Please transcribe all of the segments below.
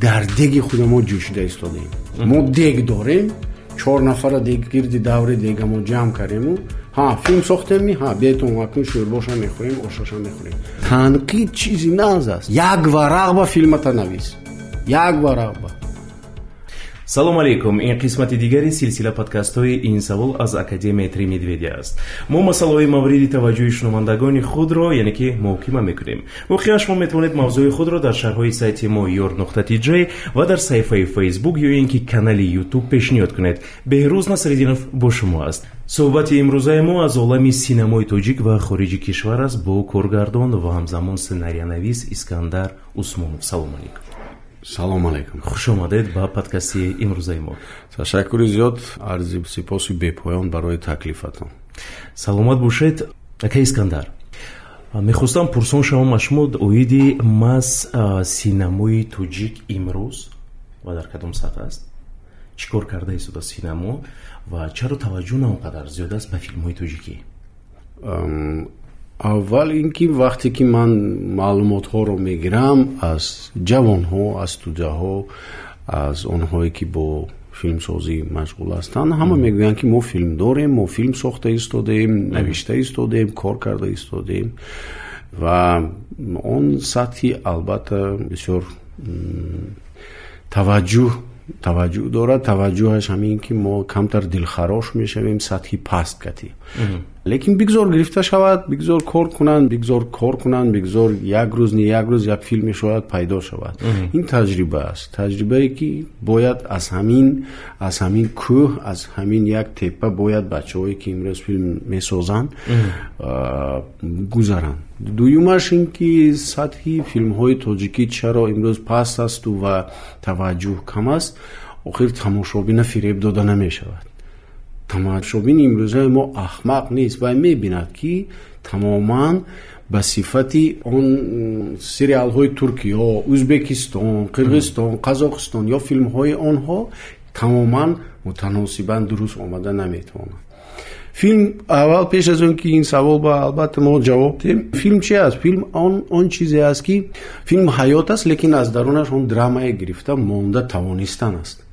дар деги худа мо ҷӯшида истодем мо дег дорем чор нафара гирди даври дега мо ҷамъ кардему ҳа филм сохтеми ҳа бетон акун шӯрбоша мехӯрем ошоша мехӯрем танқид чизи нағз аст. Як варақ ба филмата навис як варақ ба салому алейкум. Ин қисмати дигари силсила подкастҳои ин савол аз академияи три медведя аст. Мо масъалаҳои мавриди таваҷҷӯҳи шунавандагони худро яъне ки муҳокима мекунем. Воқеа шумо метавонед мавзӯи худро дар шарҳҳои сайти мо ёр нуқтати ҷ ва дар саҳифаи фейсбук ё ин ки канали ютуб пешниҳод кунед. Беҳрӯз насриддинов бо шумо аст. Суҳбати имрӯзаи мо аз олами синамои тоҷик ва хориҷи кишвар аст бо коргардон ва ҳамзамон сценарионавис искандар усмонов. Салому алейкум салому алейкум. Хуш омадед ба подкасти имрӯзаи мо. Ташаккури зиёд арзи сипоси бепоён барои таклифатон. Саломат бошед ака искандар. Мехостам пурсон шавам аз шумо оиди мас синамои тоҷик имрӯз ва дар кадом сатҳ аст. Чӣ кор карда истода синамо ва чаро таваҷҷӯҳ на он қадар зиёд аст ба филмҳои тоҷикӣ аввал ин ки вақте ки ман маълумотҳоро мегирам аз ҷавонҳо аз студияҳо аз онҳое ки бо филмсозӣ машғул ҳастанд ҳама мегӯянд ки мо филм дорем мо филм сохта истодем навишта истодем кор карда истодем. Ва он сатҳи албатта бисёр таваҷҷӯҳ таваҷҷӯҳ дорад. Таваҷҷӯҳаш ҳамин ки мо камтар дилхарош мешавем сатҳи паст катӣ лекин бигзор гирифта шавад бигзор кор кунанд бигзор кор кунанд бигзор як рӯз не як рӯз як филме шояд пайдо шавад. Ин таҷриба аст. Таҷрибае ки бояд аз ҳамин аз ҳамин кӯҳ аз ҳамин як теппа бояд бачаҳое ки имрӯз филм месозанд гузаранд. Дуюмаш ин ки сатҳи филмҳои тоҷикӣ чаро имрӯз паст асту ва таваҷҷӯҳ кам аст охир тамошобина фиреб дода намешавад тамошобини имрӯзаи мо ахмақ нест вай мебинад ки тамоман ба сифати он сериалҳои туркиё ӯзбекистон қирғизистон қазоқистон ё филмҳои онҳо тамоман мутаносибан дуруст омада наметавонад. Филм аввал пеш аз он ки ин савол ба албатта мо ҷавоб диҳем филм чи аст? Филм он он чизе аст ки филм ҳаёт аст лекин аз дарунаш он драмае гирифта монда тавонистан аст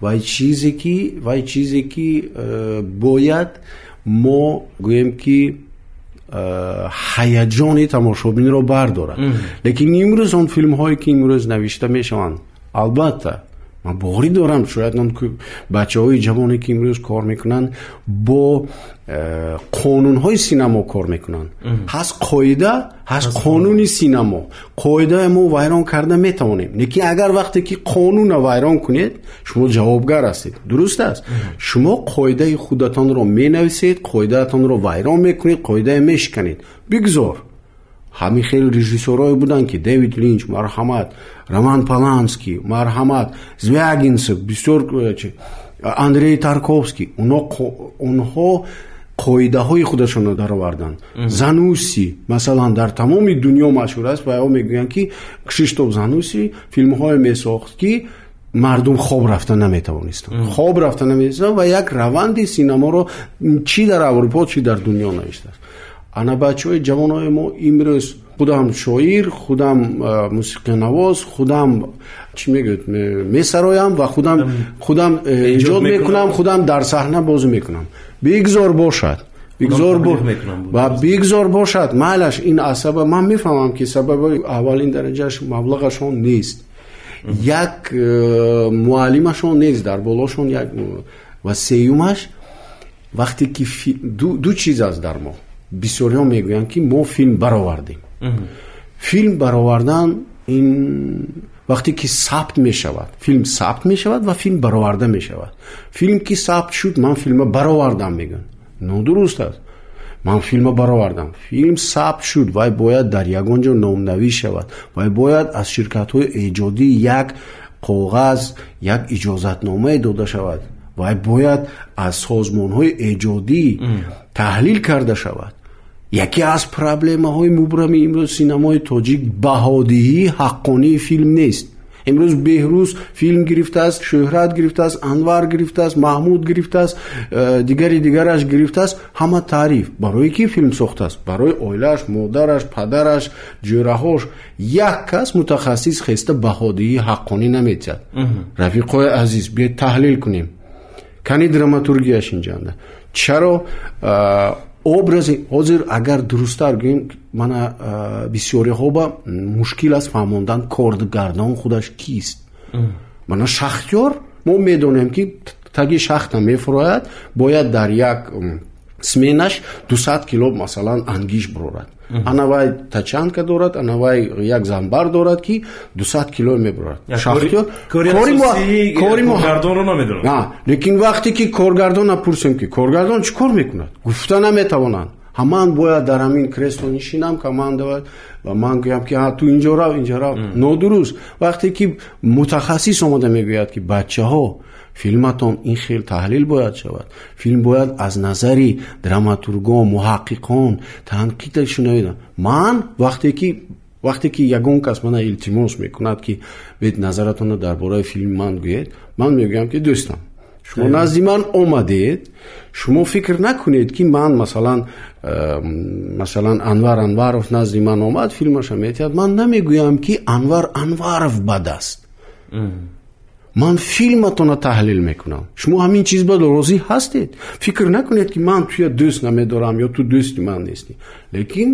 вай чизе ки вай чизе ки э, бояд мо гӯем ки э, ҳаяҷони тамошобинро бардорад. Лекин имрӯз он филмҳое ки имрӯз навишта мешаванд? Албатта ман бори дорам. Шояд бачаҳои ҷавоне ки имрӯз кор мекунанд бо э, қонунҳои синамо кор мекунанд. Ҳаст қоида ҳаст қонуни синамо қоидаи мо вайрон карда метавонем. Лекин агар вақте ки қонуна вайрон кунед шумо ҷавобгар ҳастед. Дуруст аст? Шумо қоидаи худатонро менависед қоидаатонро вайрон мекунед қоидае мешиканед бигзор ҳамин хел режиссёрое буданд ки дэвид линч марҳамат роман паланский марҳамат звягинцев бисёр э, андрей тарковский. Онҳо қоидаҳои худашонро дароварданд. Зануси масалан дар тамоми дунё машҳур аст ва ё мегӯянд ки кшиштоф зануси филмҳое месохт ки мардум хоб рафта наметавонистанд хоб рафта наметавонистанд ва як раванди синаморо чӣ дар аврупо чӣ дар дунё навиштааст ана бачаҳои ҷавонои мо имрӯз. Худам шоир худам мусиқинавоз худам чӣ мегӯяд? Месароям ва худам худам эҷод мекунам. худам дар саҳна бозӣ мекунам. Бигзор бошад. Бигзор ва бигзор бошад. Майлаш ин асаба ман мефаҳмам ки сабаби аввалин дараҷааш маблағашон нест. Як муаллимашон нест дар болошон як ва сеюмаш вақте ки ду чиз аст дар мо бисёриҳо мегӯянд ки мо филм баровардем. Филм баровардан ин вақте ки сабт мешавад филм сабт мешавад ва филм бароварда мешавад. Филм ки сабт шуд ман филма баровардам мегӯянд нодуруст аст. Ман филма баровардам. Филм сабт шуд вай бояд дар ягон ҷо номнавӣ шавад вай бояд аз ширкатҳои эҷодӣ як коғаз як иҷозатномае дода шавад вай бояд аз созмонҳои эҷодӣ таҳлил карда шавад яке аз проблемаҳои мубрами имрӯз синамои тоҷик баҳодиҳии ҳаққонии филм нест. Имрӯз беҳрӯз филм гирифтааст шӯҳрат гирифтааст анвар гирифтааст маҳмуд гирифтааст э, дигари дигараш гирифтааст. Ҳама таъриф барои ки филм сохтааст? Барои оилааш модараш падараш ҷӯраҳош. Як кас мутахассис хеста баҳодиҳи ҳаққонӣ наметиҳад рафиқои азиз биед таҳлил кунем. Кани драматургияш инҷанда. Чаро э, образи ҳозир агар дурусттар гӯем мана бисёриҳо ба мушкил аст фаҳмондан коргардон худаш кист. Мана шахтёр мо медонем ки таги шахта мефурояд бояд дар як сменаш дусад кило масалан ангиш бурорад анавай тачанка дорад анавай як занбар дорад ки дусад кило мебурад. Лекин вақте ки коргардона пурсем ки коргардон чӣ кор мекунад? гуфта наметавонанд. Ҳаман бояд дар ҳамин кресло нишинам командовад ва ман гӯям ки ту инҷо рав инҷо рав нодуруст вақте ки мутахассис омода мегӯяд ки бачаҳо филматон ин хел таҳлил бояд шавад филм бояд аз назари драматургон муҳаққиқон танқидаш шунавида ман вақте ки вақте ки ягон кас мана илтимос мекунад ки бед назаратонро дар бораи филми ман гӯед ман мегӯям ки дӯстам шумо назди ман омадед шумо фикр накунед ки ман масалан масалан анвар анваров назди ман омад филмаша метиҳад ман намегӯям ки анвар анваров бад аст ман филматонро таҳлил мекунам. Шумо ҳамин чиз ба розӣ ҳастед. Фикр накунед ки ман туя дӯст намедорам ё ту дӯсти ман нестӣ лекин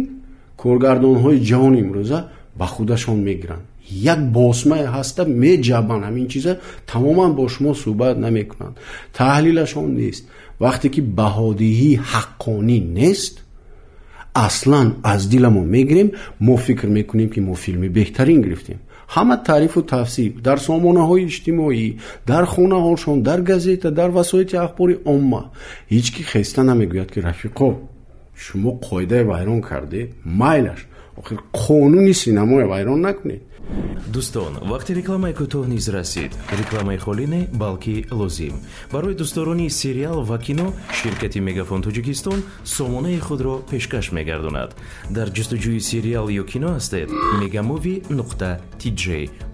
коргардонҳои ҷавони имрӯза ба худашон мегиранд. Як босмае ҳаста меҷабанд ҳамин чиза тамоман бо шумо суҳбат намекунанд. Таҳлилашон нест. Вақте ки баҳодиҳӣ ҳаққонӣ нест аслан аз дила мо мегирем. Мо фикр мекунем ки мо филми беҳтарин гирифтем ҳама таърифу тавсиф дар сомонаҳои иҷтимоӣ дар хонаҳошон дар газета дар васоити ахбори умма ҳеҷ ки хеста намегӯяд ки рафиқо шумо қоидае вайрон кардед майлаш. Охир қонуни синамое вайрон накунед дӯстон вақти рекламаи кӯтоҳ низ расид. Рекламаи холӣ не балки лозим. Барои дӯстдорони сериал ва кино ширкати мегафон тоҷикистон сомонаи худро пешкаш мегардонад. Дар ҷустуҷӯи сериал ё кино ҳастед мегамови нуқта тиҷ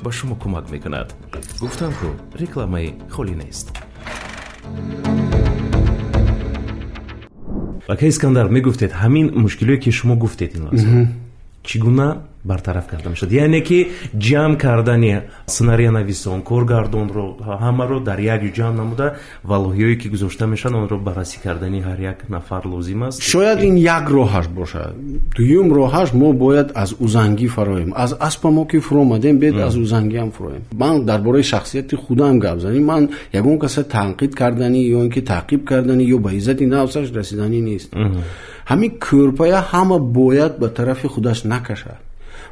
ба шумо кӯмак мекунад. Гуфтам ку рекламаи холӣ нест ака искандар мегуфтед. Ҳамин мушкилое ки шумо гуфтед ин лаҳза чӣ гуна бартараф карда мешавад. Яъне ки ҷамъ кардани сценарионависон коргардонро ҳамаро дар як ҷо ҷамъ намуда валоҳиҳое ки гузошта мешаванд онро баррасӣ кардани ҳар як нафар лозим аст. Шояд ин як роҳаш бошад. Дуюм роҳаш мо бояд аз узангӣ фароем. Аз аспа мо ки фуромадем бед аз узангиам фуроем. Ман дар бораи шахсияти худам гап занем ман ягон каса танқид кардани ё ин ки таъқиб кардани ё ба иззати нафсаш расиданӣ нест. Ҳамин кӯрпая ҳама бояд ба тарафи худаш накашад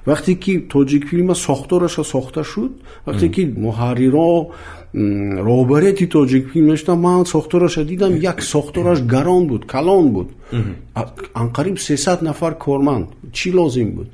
вақте ки тоҷикфилма сохтораша сохта шуд вақте ки муҳарриро роҳбарияти тоҷикфилм мешуда ман сохтораша дидам як сохтораш гарон буд калон буд анқариб сесад нафар корманд чӣ лозим буд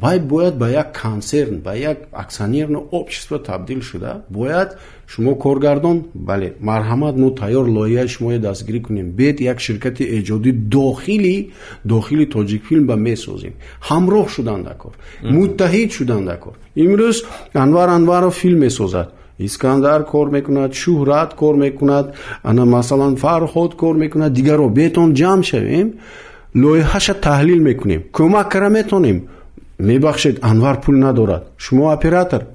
вай бояд ба як консерн ба як аксионерно общество табдил шуда. Бояд шумо коргардон бале марҳамат мо тайёр лоиҳаи шуморо дастгирӣ кунем. Бед як ширкати эҷодӣ дохили дохили тоҷикфилм ба месозем. Ҳамроҳ шудан дар кор муттаҳид шудан дар кор имрӯз анвар анваров филм месозад. Искандар кор мекунад шӯҳрат кор мекунад ана масалан фарҳод кор мекунад дигарро бетон ҷамъ шавем лоиҳаша таҳлил мекунем кӯмак кара метонем мебахшед анвар пул надорад. Шумо оператор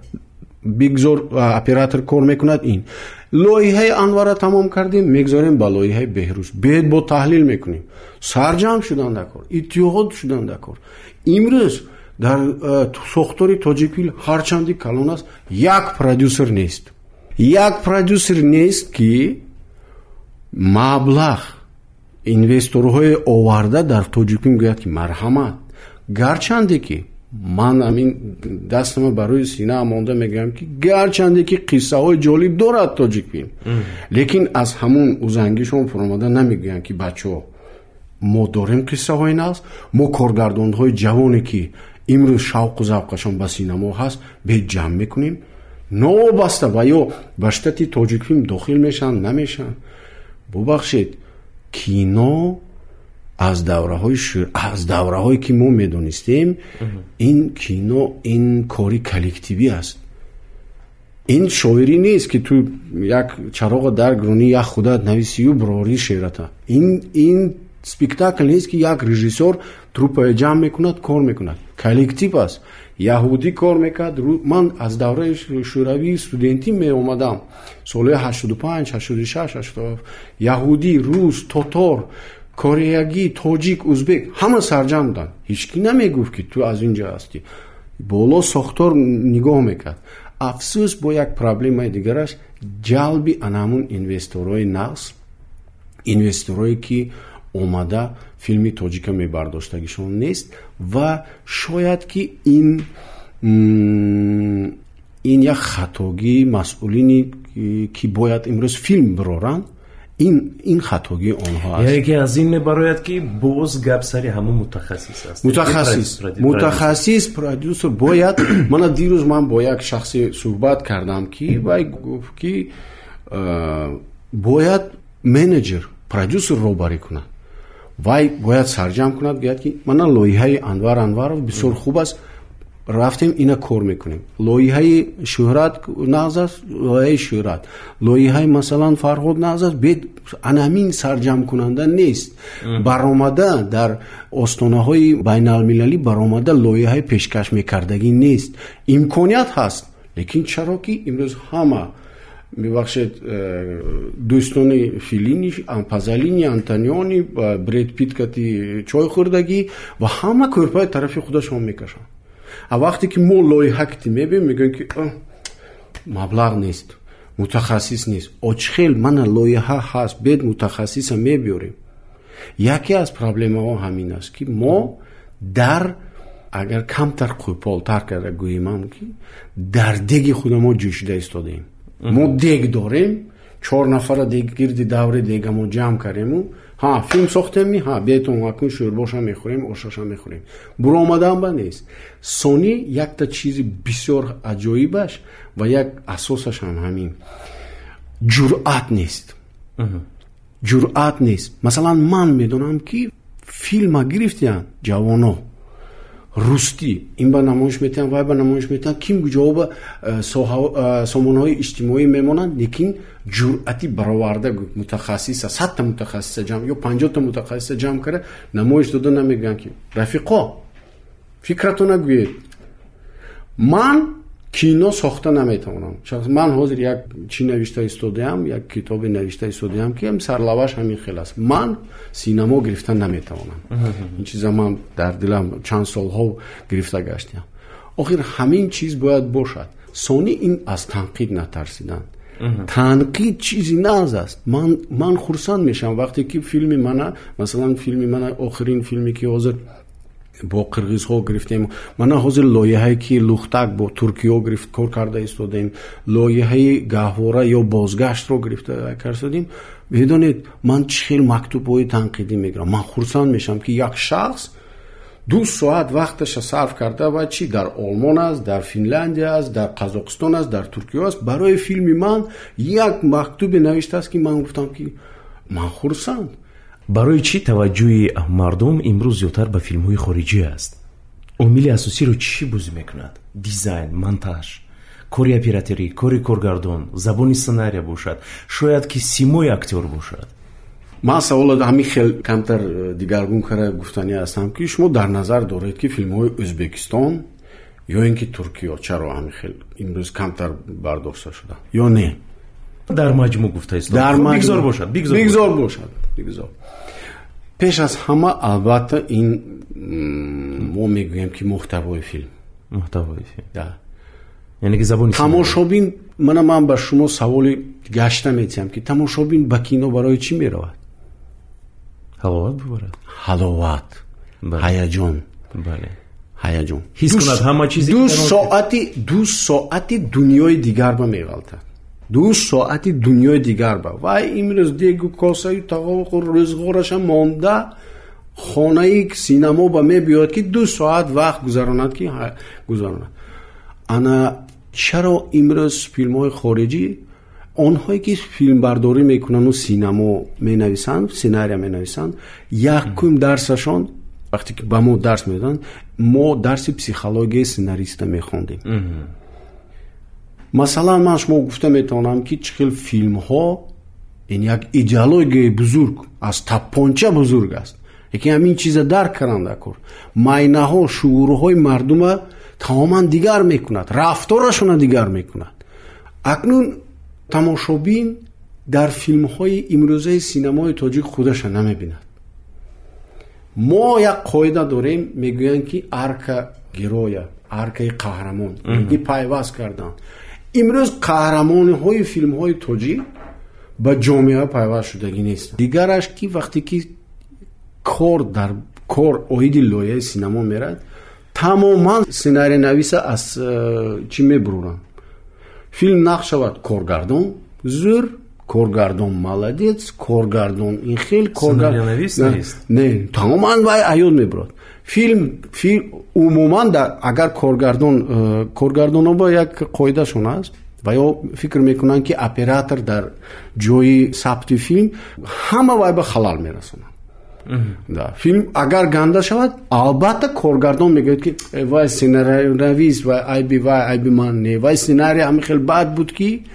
бигзор оператор кор мекунад ин. Лоиҳаи анвара тамом кардем мегзорем ба лоиҳаи беҳрӯз. Бед бо таҳлил мекунем. Сарҷамъ шудан дар кор иттиҳод шудан дар кор. Имрӯз дар сохтори тоҷикфил ҳарчанди калон аст як продюсер нест. Як продюсер нест ки маблағ инвесторҳое оварда дар тоҷикфилм гӯяд ки марҳамат. Гарчанде ки ман ҳамин дастама ба рӯи сина монда мегӯям ки гарчанде ки қиссаҳои ҷолиб дорад тоҷикфилм лекин аз ҳамун узангишон фуромада намегӯянд ки бачаҳо мо дорем қиссаҳои навз мо коргардонҳои ҷавоне ки имрӯз шавқу завқашон ба синамо ҳаст бед ҷамъ мекунем. Новобаста ва ё ба штати тоҷикфилм дохил мешаванд намешаванд. Бубахшед кино аз давраҳои аз давраҳое ки мо медонистем ин кино ин кори коллективӣ аст. Ин шоирӣ нест ки ту як чароға дар гиронӣ як худат нависию брорӣ шеърата ин спектакл нест ки як режиссёр труппаи ҷамъ мекунад кор мекунад. Коллектив аст. Яҳудӣ кор мекард ман аз давраи шӯравии студентӣ меомадам. Солҳои 85 86 87 яҳудӣ рус тотор кореягӣ тоҷик узбек ҳама сарҷам буданд ҳечкӣ намегуфт ки ту аз ин ҷо ҳастӣ боло сохтор нигоҳ мекард афсӯс бо як проблемаи дигараш ҷалби анамун инвесторҳои нағз инвесторҳое ки омада филми тоҷика мебардоштагишон нест ва шояд ки ин ин як хатогии масъулини ки бояд имрӯз филм бироранд ин ин хатогии онҳо аст яке аз ин мебарояд ки боз гап сари ҳамон мутахассис аст мутахассис мутахассис продюсер бояд мана дирӯз ман бо як шахсе суҳбат кардам ки вай гуфт ки бояд менеҷер продюсер роҳбарӣ кунад вай бояд сарҷам кунад гӯяд ки мана лоиҳаи анвар анваров бисёр хуб аст рафтем ина кор мекунем. Лоиҳаи шӯҳрат нағз аст лоиҳаи шӯҳрат. Лоиҳаи масалан фарҳод нағз аст бед анамин сарҷамкунанда нест. Баромада дар остонаҳои байналмилалӣ баромада лоиҳаи пешкаш мекардагӣ нест. Имконият ҳаст лекин чаро ки имрӯз ҳама мебахшед э, дӯстони филини пазалини антониони бред питкати чой хӯрдагӣ ва ҳама кӯрпаи тарафи худашон мекашанд а вақте ки мо лоиҳа кити мебинем мегӯем ки маблағ нест мутахассис нест очхел мана лоиҳа ҳаст бед мутахассиса мебиёрем. Яке аз проблемаҳо ҳамин аст ки мо дар агар камтар қӯполтар карда гӯемам ки дар деги худамо ҷӯшида истодаем мо дег дорем чор нафара дег гирди даври дегамо ҷамъ кардему ҳа филм сохтеми ҳа бетон акун шӯрбоша мехӯрем ошаша мехӯрем буромаданба нест сони якта чизи бисёр аҷоибаш ва як асосаш ҳам ҳамин ҷуръат нест ҷуръат нест масалан ман медонам ки филма гирифтиянд ҷавоно рустӣ ин ба намоиш метиҳанд вай ба намоиш метиҳанд ким ҷавоба э, э, сомонаҳои иҷтимоӣ мемонанд? Лекин ҷуръати бароварда мутахассиса садта мутахассиса ҷамъ ё панҷота мутахассиса ҷамъ карда намоиш дода намегӯянд ки рафиқо фикратро нагӯед. Ман кино сохта наметавонам. Ман ҳозир як чӣ навишта истодаам? як китобе навишта истодаам? ки сарлаваш ҳамин хел аст. Ман синамо гирифта наметавонам. Ин чиза ман дар дилам чанд солҳо гирифта гаштиам. Охир ҳамин чиз бояд бошад. Сони ин аз танқид натарсидан. Танқид чизи нағз аст. Ман хурсанд мешавам. Вақте ки филми мана масалан филми мана охирин филме ки ҳозир бо қирғизҳо гирифтем мана ҳозир лоиҳае ки лухтак бо туркиё гирифт кор карда истодем лоиҳаи гаҳвора ё бозгаштро гирифта карстодем медонед ман чӣ хел мактубҳои танқидӣ мегирам ман хурсанд мешавам ки як шахс ду соат вақташа сарф карда ва чӣ дар олмон аст дар финляндия аст дар қазоқистон аст дар туркиё аст барои филми ман як мактубе навиштааст ки ман гуфтам ки ман хурсанд барои чӣ таваҷҷӯҳи мардум имрӯз зиёдтар ба филмҳои хориҷӣ аст? Омили асосиро чӣ бозӣ мекунад? Дизайн монтаж кори операторӣ кори коргардон забони сценария бошад шояд ки симои актёр бошад. Ман савола ҳамин хел камтар э, дигаргун кара гуфтанӣ ҳастам ки шумо дар назар доред ки филмҳои ӯзбекистон ё ин ки туркиё чаро ҳамин хел имрӯз камтар бардошта шуда? Ё не? Дар маҷмӯъ гуфта бигзор бошад бигзор бошад бигзор пеш аз ҳама албатта ин мо мегӯем ки муҳтавои филм. Муҳтавои филм. Яъне ки забони тамошобин мана ман ба шумо саволи гашта метиҳам ки тамошобин ба кино барои чӣ меравад? Ҳаловат бибарад. Ҳаловат. Ҳаяҷон. Бале ҳаяҷон. Ҳис кунад ҳама чизи ду соати ду соати дунёи дигар ба меғалтад ду соати дунёи дигар ба. Вай имрӯз дегу косаи тағоқу рӯзғораша монда хонаи синамо ба мебиёд ки ду соат вақт гузаронад ки гузаронад. Ана чаро имрӯз филмҳои хориҷӣ? Онҳое ки филмбардорӣ мекунанду синамо менависанд сценария менависанд якум дарсашон вақте ки ба мо дарс медоданд мо дарси психологияи сценариста мехондем масалан ман шумо гуфта метавонам ки чӣ хел филмҳо ин як идеологияи бузург аз тапонча бузург аст яке ҳамин чиза дарк каранда кор майнаҳо шуурҳои мардума тамоман дигар мекунад рафторашона дигар мекунад. Акнун тамошобин дар филмҳои имрӯзаи синамои тоҷик худаша намебинад. Мо як қоида дорем мегӯянд ки арка героя аркаи қаҳрамон ги пайваст кардан имрӯз қаҳрамониҳои филмҳои тоҷик ба ҷомеа пайваст шудагӣ нест. Дигараш ки вақте ки кор дар кор оиди лоиҳаи синамо мерад тамоман сценарийнависа аз э, чӣ мебуроранд филм нақш шавад коргардон зӯр коргардон маладец коргардон ин хел не тамоман вай аёд мебурад филм умуман агар коргардон э, коргардонобо як қоидашон аст ва ё фикр мекунанд ки оператор дар ҷои сабти филм ҳама вай ба халал мерасонад. Филм агар ганда шавад албатта коргардон мегӯяд ки «Э, вай сценариянавис вай айби вай айби ман не вай сценарий ҳами хел бад буд ки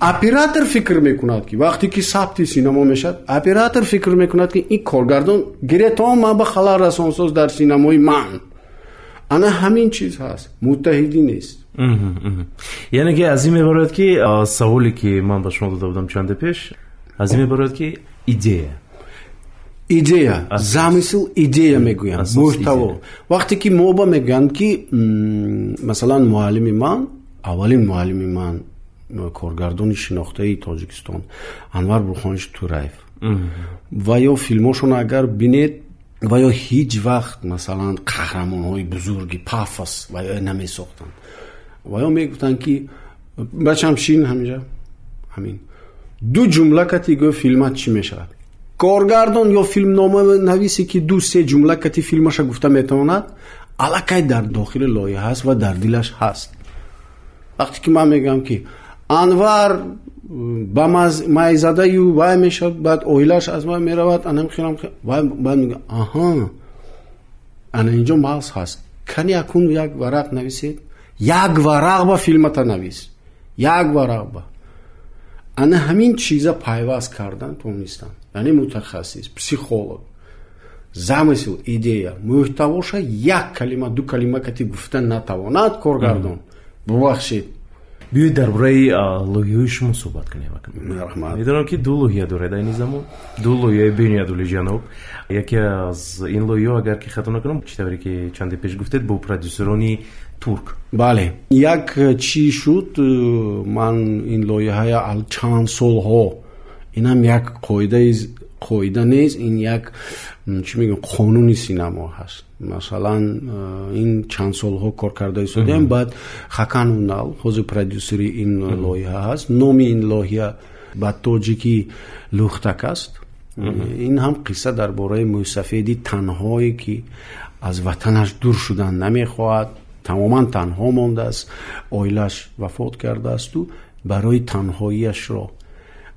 оператор фикр мекунад ки вақте ки сабти синамо мешавад оператор фикр мекунад ки ин коргардон гиретон ман ба халал расонсоз дар синамои ман. Ана ҳамин чиз ҳаст муттаҳидӣ нест. Яъне ки аз ин меборад ки саволе ки ман ба шумо дода будам чанде пеш аз ин меборад ки идея. Идея замисл идея мегӯям муҳтаво вақте ки моба мегӯянд ки масалан муаллими ман аввалин муаллими ман коргардони шинохтаи тоҷикистон анвар бурхонович тураев ва ё филмошон агар бинед ва ё ҳеҷ вақт масалан қаҳрамонҳои бузурги пафос ва ё намесохтанд ва ё мегуфтанд ки бачам шин ҳаминҷа ҳамин ду ҷумла кати гӯ филмат чӣ мешавад коргардон ё филмноманависе ки ду се ҷумла кати филмаша гуфта метавонад аллакай дар дохили лоиҳа ҳаст ва дар дилаш ҳаст вақте ки ман мегӯям ки анвар ба майзадаю вай мешавад баъд оилааш аз вай меравад анамхирам баъд мегӯям аҳа ана инҷо мағз ҳаст кани акун як варақ нависед як варақ ба филмата навис як варақ ба ана ҳамин чиза пайваст кардан тонистанд яъне мутахассис психолог замисл идея муҳтавоша як калима ду калима кати гуфта натавонад коргардон бубахшед биёед дар бораи лоиҳаи шумо суҳбат кунем медонам ки ду лоиҳа доред ин замон ду лоиҳаи бениадули ҷаноб. Яке аз ин лоиҳао агар ки хато накунам чӣ тавре ки чанде пеш гуфтед бо продюсерони турк. Бале як чӣ шуд ман ин лоиҳая чанд солҳо. Инам як қоидаи қоида нест. ин як чӣ мегӯям қонуни синамо ҳаст. Масалан ин чанд солҳо кор карда истодаем баъд хакан унал ҳозир продюсери ин лоиҳа ҳаст. Номи ин лоиҳа ба тоҷикӣ лухтак аст. Ин ҳам қисса дар бораи мӯйсафеди танҳое ки аз ватанаш дур шудан намехоҳад. Тамоман танҳо мондааст. Оилааш вафот кардаасту барои танҳоиашро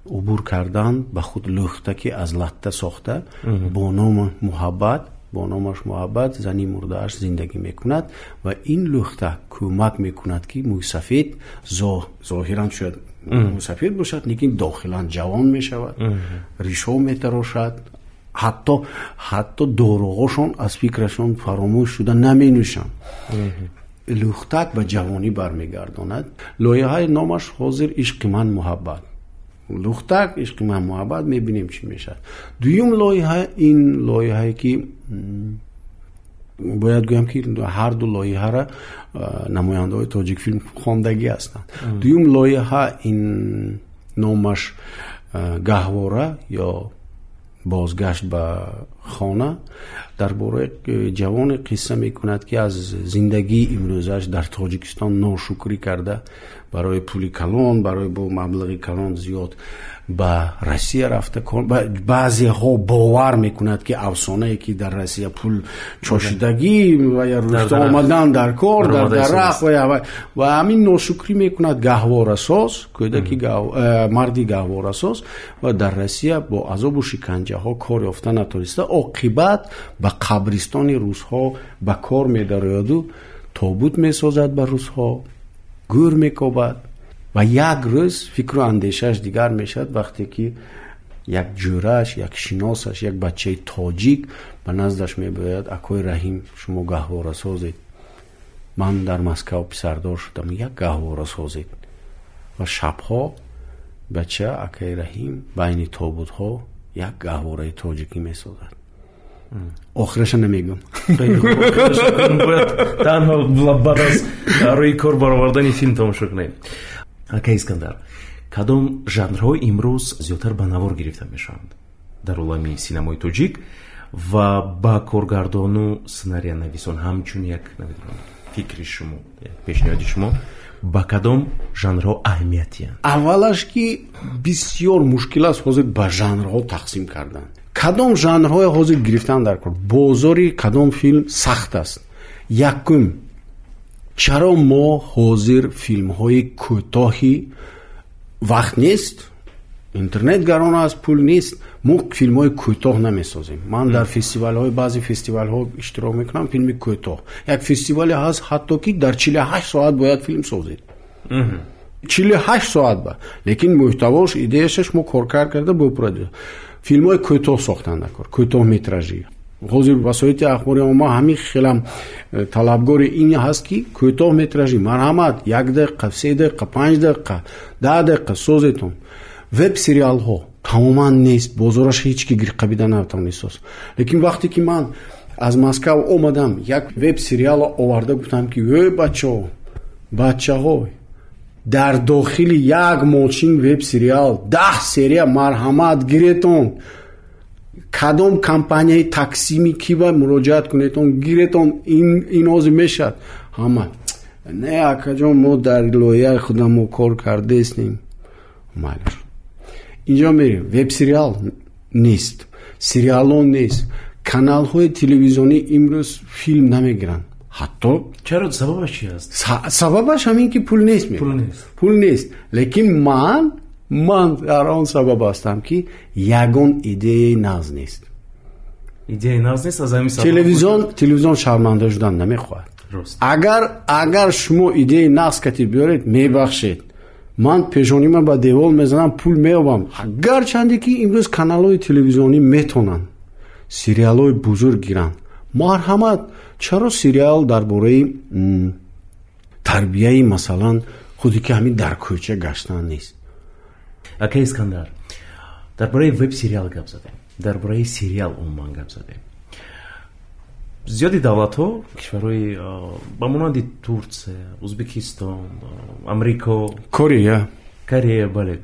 убур кардан ба худ лӯхта ки аз латта сохта бо номи муҳаббат бо номаш муҳаббат зани мурдааш зиндагӣ мекунад ва ин лӯхта кӯмак мекунад ки мӯйсафед зоҳиран шояд мӯйсафед бошад лекин дохилан ҷавон мешавад ришо метарошад ҳатто ҳатто дороғошон аз фикрашон фаромӯш шуда наменӯшанд лӯхтак ба ҷавонӣ бармегардонад лоиҳаи номаш ҳозир ишқи ман муҳаббат лухтак ишқи ман муҳаббат мебинем чӣ мешавад дуюм лоиҳа ин лоиҳае ки бояд гӯям ки ҳар ду лоиҳара намояндаҳои тоҷикфилм хондагӣ ҳастанд дуюм лоиҳа ин номаш гаҳвора ё бозгашт ба хона дар бораи ҷавоне қисса мекунад ки аз зиндагии имрӯзааш дар тоҷикистон ношукрӣ карда барои пули калон барои бо маблағи калон зиёд ба россия рафта баъзеҳо бовар мекунад ки афсонае ки дар россия пул чошидагӣ рушта омадан дар кор дар дарахт ва ҳамин ношукрӣ мекунад гаҳворасоз кӯдаки э, марди гаҳворасоз ва дар россия бо азобу шиканҷаҳо кор ёфта натониста оқибат ба қабристони русҳо ба кор медарояду тобут месозад ба русҳо гӯр мекобад ва як рӯз фикру андешааш дигар мешавад вақте ки як ҷӯрааш як шиносаш як бачаи тоҷик ба наздаш мебояд акои раҳим шумо гаҳвора созед. Ман дар москав писардор шудам як гаҳвора созед ва шабҳо бача акаи раҳим байни тобутҳо як гаҳвораи тоҷикӣ месозад охираша намегӯм. Танҳо баъд аз рӯи кор баровардани филм тамошо кунем ака искандар кадом жанрҳо имрӯз зиёдтар ба навор гирифта мешаванд? Дар олами синамои тоҷик ва ба коргардону сценарионависон ҳамчун як фикри шумо пешниҳоди шумо ба кадом жанрҳо аҳамиятиянд аввалаш ки бисёр мушкил аст ҳозир ба жанрҳо тақсим кардан кадом жанрҳое ҳозир гирифтан дар кор? Бозори кадом филм сахт аст. Якум. Чаро мо ҳозир филмҳои кӯтоҳи? Вақт нест. Интернет гарон аст пул нест. Мо филмҳои кӯтоҳ намесозем. Ман дар фестивалҳои баъзе фестивалҳо иштирок мекунам филми кӯтоҳ. Як фестивале ҳаст ҳатто ки дар чилҳашт соат бояд филм созед чилҳашт соат ба. Лекин муҳтавош идеяшаш мо коркар карда бо продюсер филмҳои кӯтоҳ сохтан накор кӯтоҳметражӣ. Ҳозир васоити ахбори ома ҳамин хелам э, талабгори ин ҳаст ки кӯтоҳметражӣ марҳамат як дақиқа се дақиқа панҷ дақиқа даҳ дақиқа созетон. Веб сериалҳо тамоман нест бозораш ҳеч ки гирқабида натавонист соз лекин вақте ки ман аз москав омадам як веб сериало оварда гуфтам ки ӯ бачаҳо бачаҳо дар дохили як мошин веб сериал даҳ серия марҳамат гиретон кадом компанияи таксими кива муроҷиат кунетон? Гиретон ин ҳозир мешавад. Ҳама не акаҷон мо дар лоиҳаи худам мо кор кардаистем майла инҷо мерем веб сериал нест сериалҳо нест каналҳои телевизионӣ имрӯз филм намегиранд ҳатто чаро сабабаш чи аст? сабабаш ҳамин ки пул нест пул нест. Лекин ман ман дар он сабаб ҳастам ки ягон идеяи нағз нест. Идеяи нағз нест аз ҳамин телевизион телевизион шарманда шудан намехоҳад. Агар агар шумо идеяи нағз катиб биёред мебахшед. Ман пешонима ба девол мезанам пул меёбам. Гарчанде ки имрӯз каналҳои телевизионӣ метонанд сериалҳои бузург гиранд марҳамат чаро сериал дар бораи тарбияи масалан худе ки ҳамин дар кӯча гаштан нест. Ака искандар дар бораи веб сериал гап задем. Дар бораи сериал умуман гап задем. Зиёди давлатҳо кишварҳои ба монанди турсия узбекистон амрико корея. Корея бале.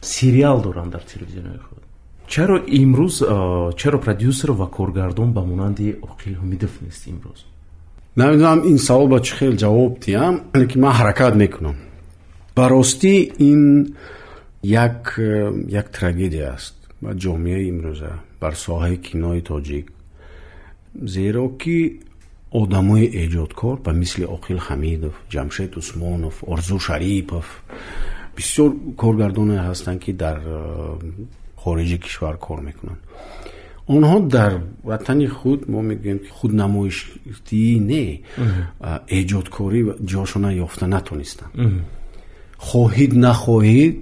Сериал доранд дар телевизионҳои худ чаро имрӯз чаро продюсер ва коргардон ба монанди оқил ҳумидов нест имрӯз? Намедонам ин савол ба чӣ хел ҷавоб диҳам лекин ман ҳаракат мекунам. Ба ростӣ ин як як трагедия аст. Ба ҷомеаи имрӯза бар соҳаи кинои тоҷик. Зеро ки одамои эҷодкор ба мисли оқил ҳамидов ҷамшед усмонов орзу шарипов бисёр коргардоне ҳастанд ки дар хориҷи кишвар кор мекунанд онҳо дар ватани худ мо мегӯем ки худнамоиштӣ не эҷодкорӣ ҷошона ёфта натонистанд хоҳед нахоҳед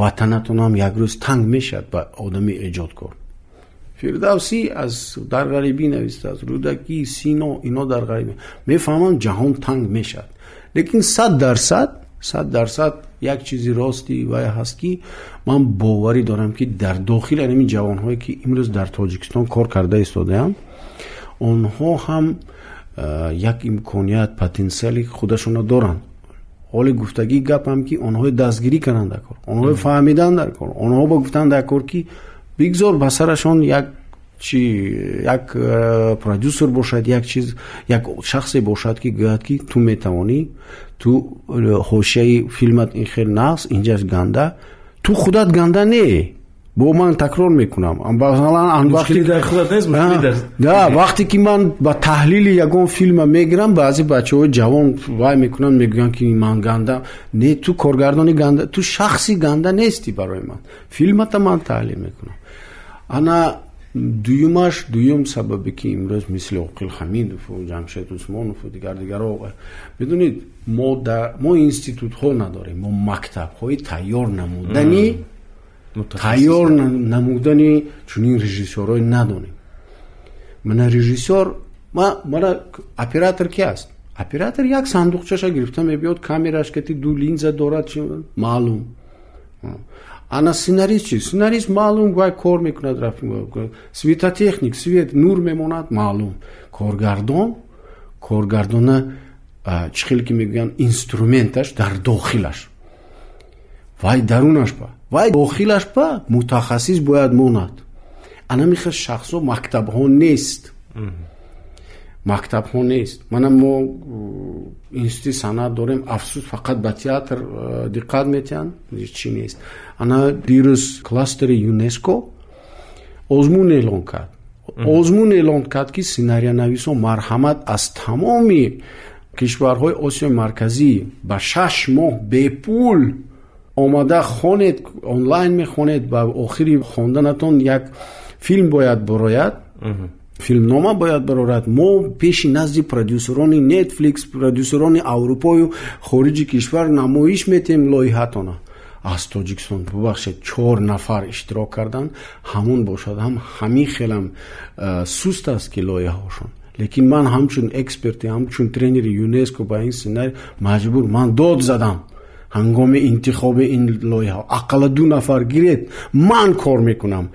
ватанатонам як рӯз танг мешавад ба одами эҷодкор фирдавсӣ аз дар ғарибӣ навистааст рӯдакӣ сино ино дар ғарибӣ мефаҳмам ҷаҳон танг мешавад лекин сад дарсад сад дарсад як чизи рости вай ҳаст ки ман боварӣ дорам ки дар дохили аними ҷавонҳое ки имрӯз дар тоҷикистон кор карда истодаанд онҳо ҳам як имконият потенсиали худашона доранд. Ҳоли гуфтагӣ гапам ки онҳои дастгирӣ карданд дар кор онҳои фаҳмидан дар кор онҳо ба гуфтан дар кор ки бигзор ба сарашон як чи як продюсер бошад як чиз як шахсе бошад ки гӯяд ки ту метавонӣ ту ҳошияи филмат ин хел нақс инҷаш ганда ту худат ганда не. Бо ман такрор мекунам. Вақте ки ман ба таҳлили ягон филма мегирам баъзе бачаҳои ҷавон вай мекунанд мегӯянд ки ман ганда не. Ту коргардони ганда ту шахси ганда нестӣ барои ман. Филмата ман таҳлил мекунам. Ана дуюмаш дуюм сабабе ки имрӯз мисли оқил хамидову ҷамшед усмонову дигар дигаро бидунед мо мо институтҳо надорем мо мактабҳои тайёр намудани тайёр намудани чунин режиссёрҳое надонем. Мана режиссёр мана оператор ки аст? Оператор як сандуқчаша гирифта мебиёд камераш кати ду линза дорад маълум ана сценарист чи сценарист маълум вай кор мекунад светотехник свет нур мемонад маълум. Коргардон? Коргардона чӣ хеле ки мегӯянд? Инструменташ дар дохилаш. Вай дарунаш ба? Вай дохилаш ба? Мутахассис бояд монад. Ана михел шахсҳо мактабҳо нест мактабҳо нест. Мана мо институти санъат дорем афсус фақат ба театр диққат метиҳанд. Чӣ нест? Ана дирӯз кластери юнеско озмун эълон кард. Озмун эълон кард ки сценарионависон марҳамат аз тамоми кишварҳои осиёи марказӣ ба шаш моҳ бепул омада хонед онлайн мехонед ба охири хонданатон як филм бояд барояд филмнома бояд барорад мо пеши назди продюсерони netflix продюсерони аврупою хориҷи кишвар намоиш метем лоиҳатона аз тоҷикистон бубахшед чор нафар иштирок карданд ҳамон бошад ҳам ҳамин хелам э, суст аст ки лоиҳаҳошон лекин ман ҳамчун эксперти ҳамчун тренери юнеско ба ин сценари маҷбур ман дод задам ҳангоми интихоби ин лоиҳа. Ақалла ду нафар гиред ман кор мекунам.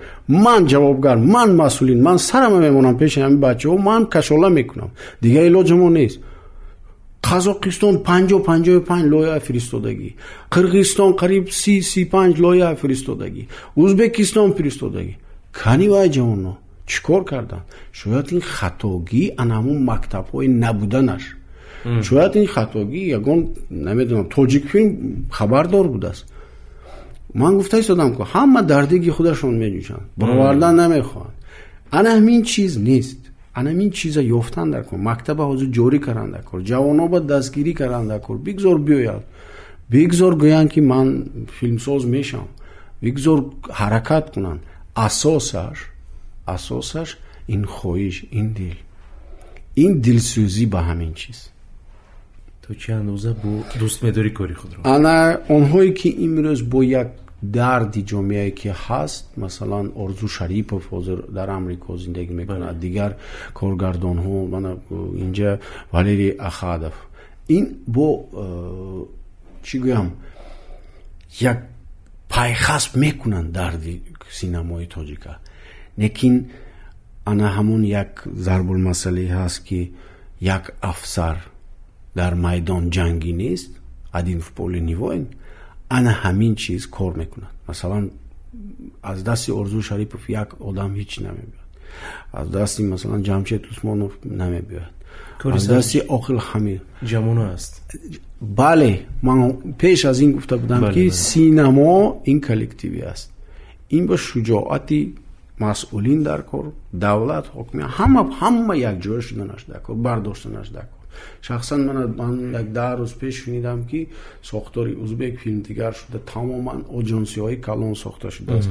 Ман ҷавобгар ман масъулин ман сарама мемонам пеши ҳамин бачаҳо ман кашола мекунам. Дигар илоҷамо нест. Қазоқистон панҷо панҷои панҷ лоиҳа фиристодагӣ. Қирғизистон қариб си си панҷ лоиҳа фиристодагӣ. Ӯзбекистон фиристодагӣ. Кани вай ҷавоно чӣ кор карданд? Шояд ин хатогӣ ана ҳамун мактабҳои набуданаш шояд ин хатогӣ ягон намедонам тоҷик филм хабардор будааст. Ман гуфта истодам ки ҳама дардиги худашон меҷӯшанд. Баровардан намехоҳанд. Ана ҳамин чиз нест. Анамин чиза ёфтан дар кор. Мактаба ҳозир ҷорӣ кардан дар кор. Ҷавонҳо дастгирӣ кардан дар кор. Бигзор биёяд. Бигзор гӯянд ки ман филмсоз мешавам. Бигзор ҳаракат кунанд. Асосаш асосаш ин хоҳиш ин дил. Ин дилсӯзӣ ба ҳамин чиз то чӣ андоза бо дӯст медорӣ кори худро ана онҳое ки имрӯз бо як дарди ҷомеае ки ҳаст масалан орзу шарипов ҳозир дар амрико зиндагӣ мекунад дигар коргардонҳо мана инҷа валерий ахадов ин бо э, чӣ гӯям як пайхасп мекунанд дарди синамои тоҷика лекин ана ҳамон як зарбулмасъалаи ҳаст ки як афсар дар майдон ҷангӣ нест один в поле не воин ана ҳамин чиз кор мекунад масалан аз дасти орзу шарипов як одам ҳеч намебиёд аз дасти масалан ҷамшед усмонов намебиёд аз дасти оқил ҳамид ҷамоно аст бале ман пеш аз ин гуфта будам ки синамо ин коллективи аст ин ба шуҷоати масъулин дар кор давлат ҳокимият ҳама ҳама якҷоя шуданаш дар кор бардоштанаш дар кор шахсан ман як даҳ рӯз пеш шунидам ки сохтори узбек филмдигар шуда тамоман оҷонсиҳои калон сохта шудааст.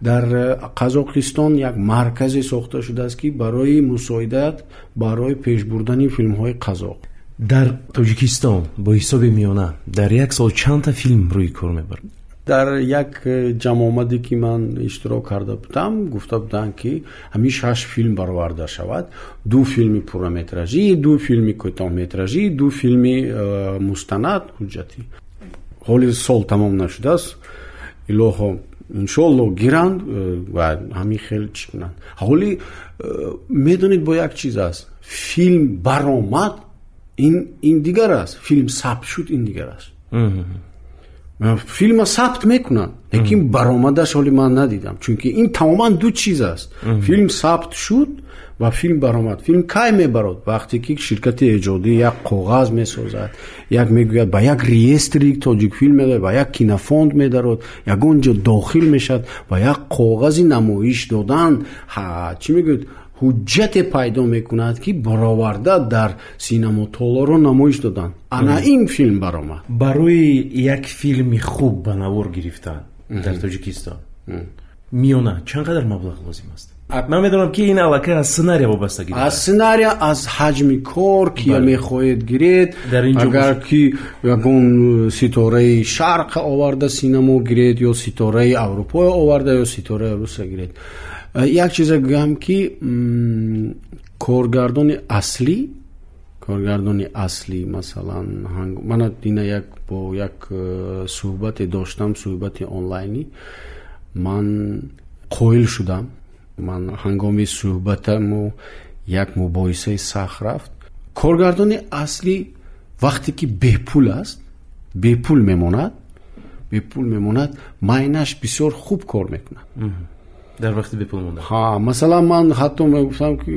Дар э, қазоқистон як марказе сохта шудааст ки барои мусоидат барои пешбурдани филмҳои қазоқ. Дар тоҷикистон бо ҳисоби миёна дар як сол чандта филм рӯи кор мебарад дар як э, ҷамъомаде ки ман иштирок карда будам гуфта буданд ки ҳамин шаш филм бароварда шавад. Ду филми пурраметражӣ ду филми кӯтоҳметражӣ ду филми э, мустанад ҳуҷҷатӣ ҳоли сол тамом нашудааст. Илоҳо иншолло гиранд э, ва ҳамин хел чӣ кунанд. Ҳоли медонед бо як чиз аст. Филм баромад ин дигар аст. Филм сабт шуд ин дигар аст филма сабт мекунанд лекин баромадаш ҳоли ман надидам чунки ин тамоман ду чиз аст филм сабт шуд ва филм баромад филм кай мебарод вақте ки ширкати эҷодӣ як коғаз месозад як мегӯяд ба як реестри тоҷикфилм медоад ба як кинофонд медарод ягон ҷо дохил мешавад ва як коғази намоиш додан чӣ мегӯяд ҳуҷҷате пайдо мекунад ки бароварда дар синамотолоро намоиш доданд ана ин филм баромад барои як филми хуб ба навор гирифтан дар тоҷикистон. Миёна чанд қадар маблағ лозим аст? Ман медонам ки ин аллакай аз сценария вобастагӣ аз сценария аз ҳаҷми кор кия мехоҳед гиред? Агар ки ягон ситораи шарқ оварда синамо гиред ё ситораи аврупое оварда ё ситораи русия гиред як чиза гӯям ки коргардони аслӣ коргардони аслӣ масалан ман ина як бо як э, суҳбате доштам суҳбати онлайнӣ ман қоил шудам. Ман ҳангоми суҳбатаму як мубоҳисаи сахт рафт. Коргардони аслӣ вақте ки бепул аст бепул мемонад бепул мемонад майнаш бисёр хуб кор мекунад дар вақти бепул монда? Ҳа масалан ман ҳатто мегуфтам ки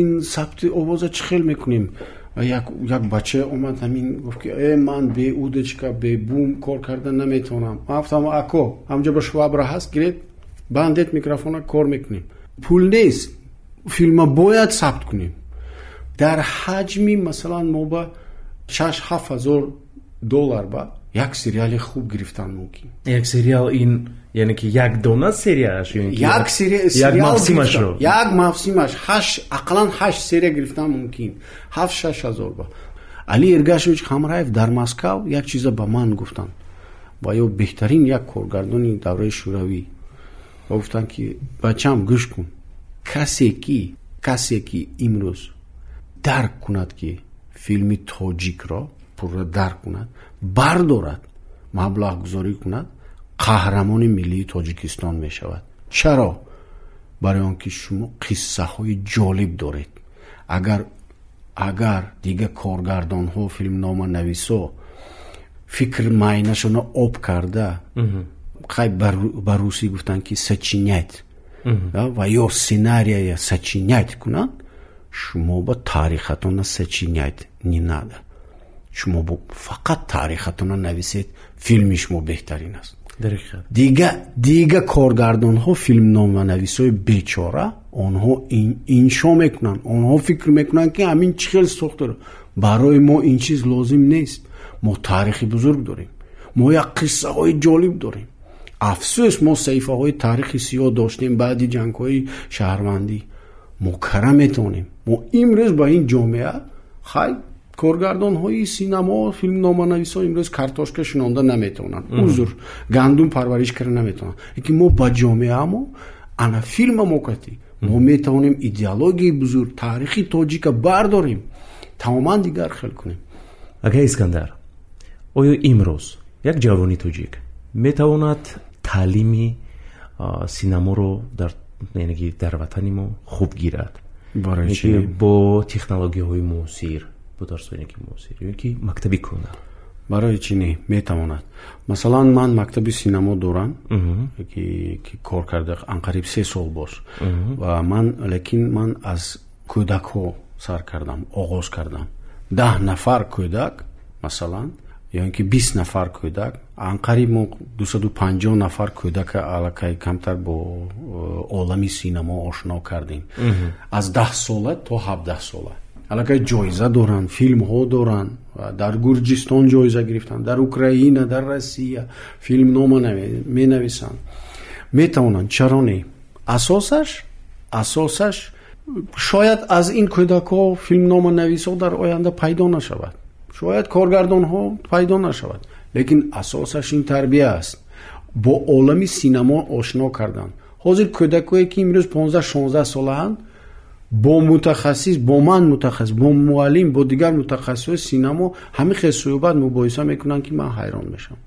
ин сабти овоза чӣ хел мекунем? Як бача омад ҳамин гуфт ки э ман бе удочка бе бум кор карда наметавонам ман гуфтам ако ҳамҷо ба швабра ҳаст гиред бандед микрофона кор мекунем пул нест. Филма бояд сабт кунем. Дар ҳаҷми масалан мо ба шаш ҳафт ҳазор доллар ба як сериали хуб гирифтан мумкин. Як сериал ин яъне ки як дона серияаш як як мавсимашро як мавсимаш ақаллан ҳашт серия гирифтан мумкин. Ҳафт шаш ҳазор ба. Али эргашевич ҳамраев дар москав як чиза ба ман гуфтанд ва ё беҳтарин як коргардони давраи шӯравӣ. Ва гуфтанд ки бачам гӯш кун. Касе ки касе ки имрӯз. Дарк кунад ки филми тоҷикро пурра дарк кунад бардорад маблағгузорӣ кунад қаҳрамони миллии тоҷикистон мешавад. Чаро? Барои он ки шумо қиссаҳои ҷолиб доред. Агар агар дига коргардонҳо филмноманависо фикр майнашона об карда хай ба русӣ гуфтанд ки сочинять ва ё сценария сочинять кунанд шумо ба таърихатона сочинять не надо шумо фақат таърихатона нависед филми шумо беҳтарин аст. Дига дига коргардонҳо филмноманависои бечора онҳо иншо мекунанд онҳо фикр мекунанд ки ҳамин чӣ хел сохтара барои мо ин чиз лозим нест. Мо таърихи бузург дорем. Мо як қиссаҳои ҷолиб дорем. Афсӯс мо саҳифаҳои таърихи сиёҳ доштем баъди ҷангҳои шаҳрвандӣ. Мо кара метавонем мо имрӯз ба ин ҷомеа хай коргардонҳои синамо филмноманависо имрӯз картошка шинонда наметавонанд. Узр гандум парвариш карда наметавонанд. Лекин мо ба ҷомеамо ана филма мокатӣ мо метавонем идеологияи бузург таърихи тоҷика бардорем тамоман дигар хел кунем. Ага искандар оё имрӯз як ҷавони тоҷик метавонад таълими синаморо дар ватани мо хуб гирад. Бо технологияҳои муосир бо дарсҳои ки муосир ё ки мактаби кӯна барои чӣ не метавонад. Масалан ман мактаби синамо дорам ки кор карда анқариб се сол бош. Ва ман лекин ман аз кӯдакҳо сар кардам оғоз кардам. Даҳ нафар кӯдак масалан ё ин ки бист нафар кӯдак анқариб мо дусаду панҷоҳ нафар кӯдака аллакай камтар бо э, олами синамо ошно кардем. Аз даҳ сола то ҳабдаҳ сола аллакай ҷоиза доранд филмҳо доранд дар гурҷистон ҷоиза гирифтанд. Дар украина дар россия филмнома менависанд. Метавонанд чаро не асосаш асосаш шояд аз ин кӯдакҳо филмноманависҳо дар оянда пайдо нашавад. Шояд коргардонҳо пайдо нашавад. Лекин асосаш ин тарбия аст. Бо олами синамо ошно кардан ҳозир кӯдакое ки имрӯз понздаҳ шонздаҳ солаанд бо мутахассис бо ман мутахассис бо муаллим бо дигар мутахассисои синамо ҳамин хел суҳбат мубоҳиса мекунанд ки ман ҳайрон мешавам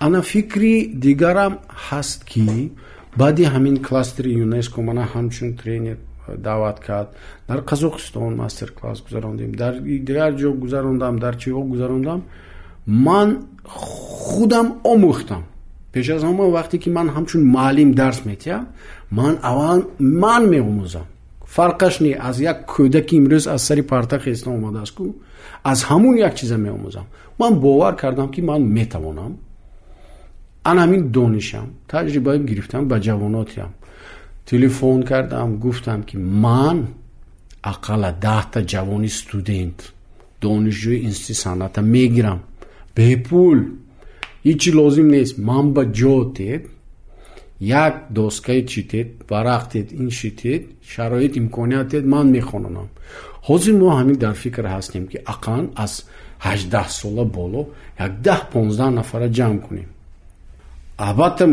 ана фикри дигарам ҳаст ки баъди ҳамин кластери юнеско мана ҳамчун тренер даъват кард. Дар қазоқистон мастер класс гузарондем дар дигар ҷо гузарондам дар чиҳо гузарондам ман худам омӯхтам. Пеш аз ҳама вақте ки ман ҳамчун муаллим дарс метиҳам ман аввал ман меомӯзам фарқаш не аз як кӯдаки имрӯз аз сари партахи ислом омадааст ку аз ҳамун як чиза меомӯзам. Ман бовар кардам ки ман метавонам. Ан ҳамин донишам таҷриба гирифтам ба ҷавонотиам. Телефон кардам гуфтам ки ман ақалла даҳта ҷавони студент донишҷӯи институти санъата мегирам. Бепул. Ҳичи лозим нест. Ман ба ҷо теб як доскаи читед варақтед ин шитед шароит имкониятед ман мехононам. Ҳозир мо ҳамин дар фикр ҳастем ки ақаллан аз ҳаждаҳ сола боло як даҳ понздаҳ нафара ҷамъ кунем. Албатта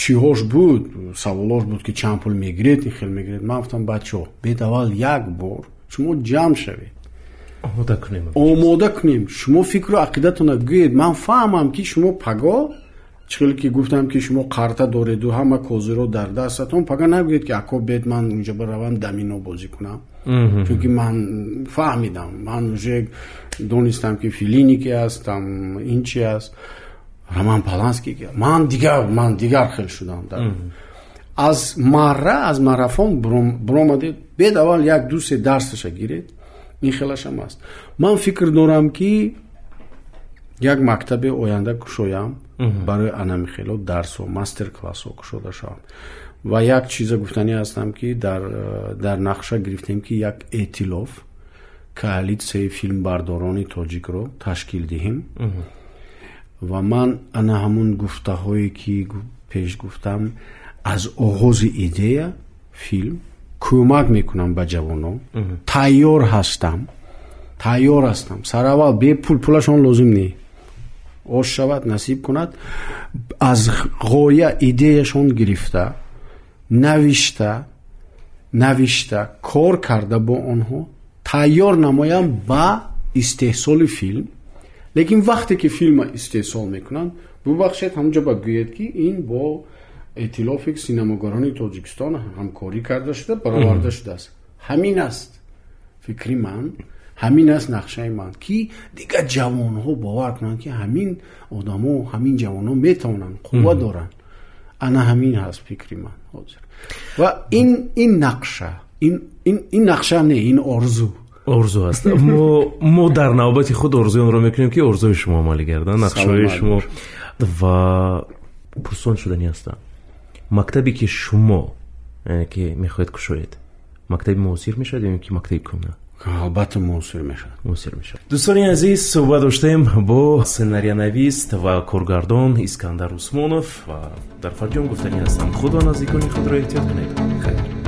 чиҳош буд саволош буд ки чанд пул мегиред ин хел мегиред. Ман гуфтам бачаҳо бед аввал як бор шумо ҷамъ шавед омода кунем шумо фикру ақидатона гӯед. Ман фаҳмам ки шумо паго чихел ки гуфтам ки шумо қарта дореду ҳама козиро дар дастатон пага нагӯед ки ако бед ман унҷа баравам дамино бозӣ кунам чунки ман фаҳмидам ман уже донистам ки филиники ҳастам ин чи аст роман паланский ман дигар ман дигар хел шудам аз марра аз марафон биромадед бед аввал як ду се дарсаша гиред ин хелашам аст ман фикр дорам ки як мактаби оянда кушоям барои анамихело дарсо мастер классо кушода шавам ва як чиза гуфтанӣ ҳастам ки дар дар нақша гирифтем ки як эътилоф коалитсияи филмбардорони тоҷикро ташкил диҳем. Ва ман ана ҳамун гуфтаҳое ки пеш гуфтам аз оғози идея филм кӯмак мекунам ба ҷавонон. Тайёр ҳастам тайёр ҳастам. Сараввал бепул пулашон лозим не ош шавад насиб кунад аз ғоя идеяшон гирифта навишта навишта кор карда бо онҳо тайёр намоям ба истеҳсоли филм лекин вақте ки филма истеҳсол мекунанд бубахшед ҳамонҷо ба гӯед ки ин бо эътилофи синамогарони тоҷикистон ҳамкорӣ карда шуда бароварда шудааст ҳамин аст фикри ман ҳамин аст нақшаи ман ки дигар ҷавонҳо бовар кунанд ки ҳамин одамо ҳамин ҷавонҳо метавонанд қувват доранд ана ҳамин ҳаст фикри ман ҳозир ва ин ин нақша ин нақша не ин орзу орзу аст мо мо дар навбати худ орзуёнро мекунем ки орзуи шумо амалӣ гардад нақшаҳои шумо ва пурсон шудани ҳастам мактабе ки шумо ки мехоҳед кушоед мактаби муосир мешавад ё ки мактаби кӯна албатта муосир мешавад. Муосир мешавад. Дӯстони азиз суҳбат доштем бо сценарионавист ва коргардон искандар усмонов ва дар фарҷом гуфтанӣ ҳастам. Худо наздикони худро эҳтиёт кунед. Хайр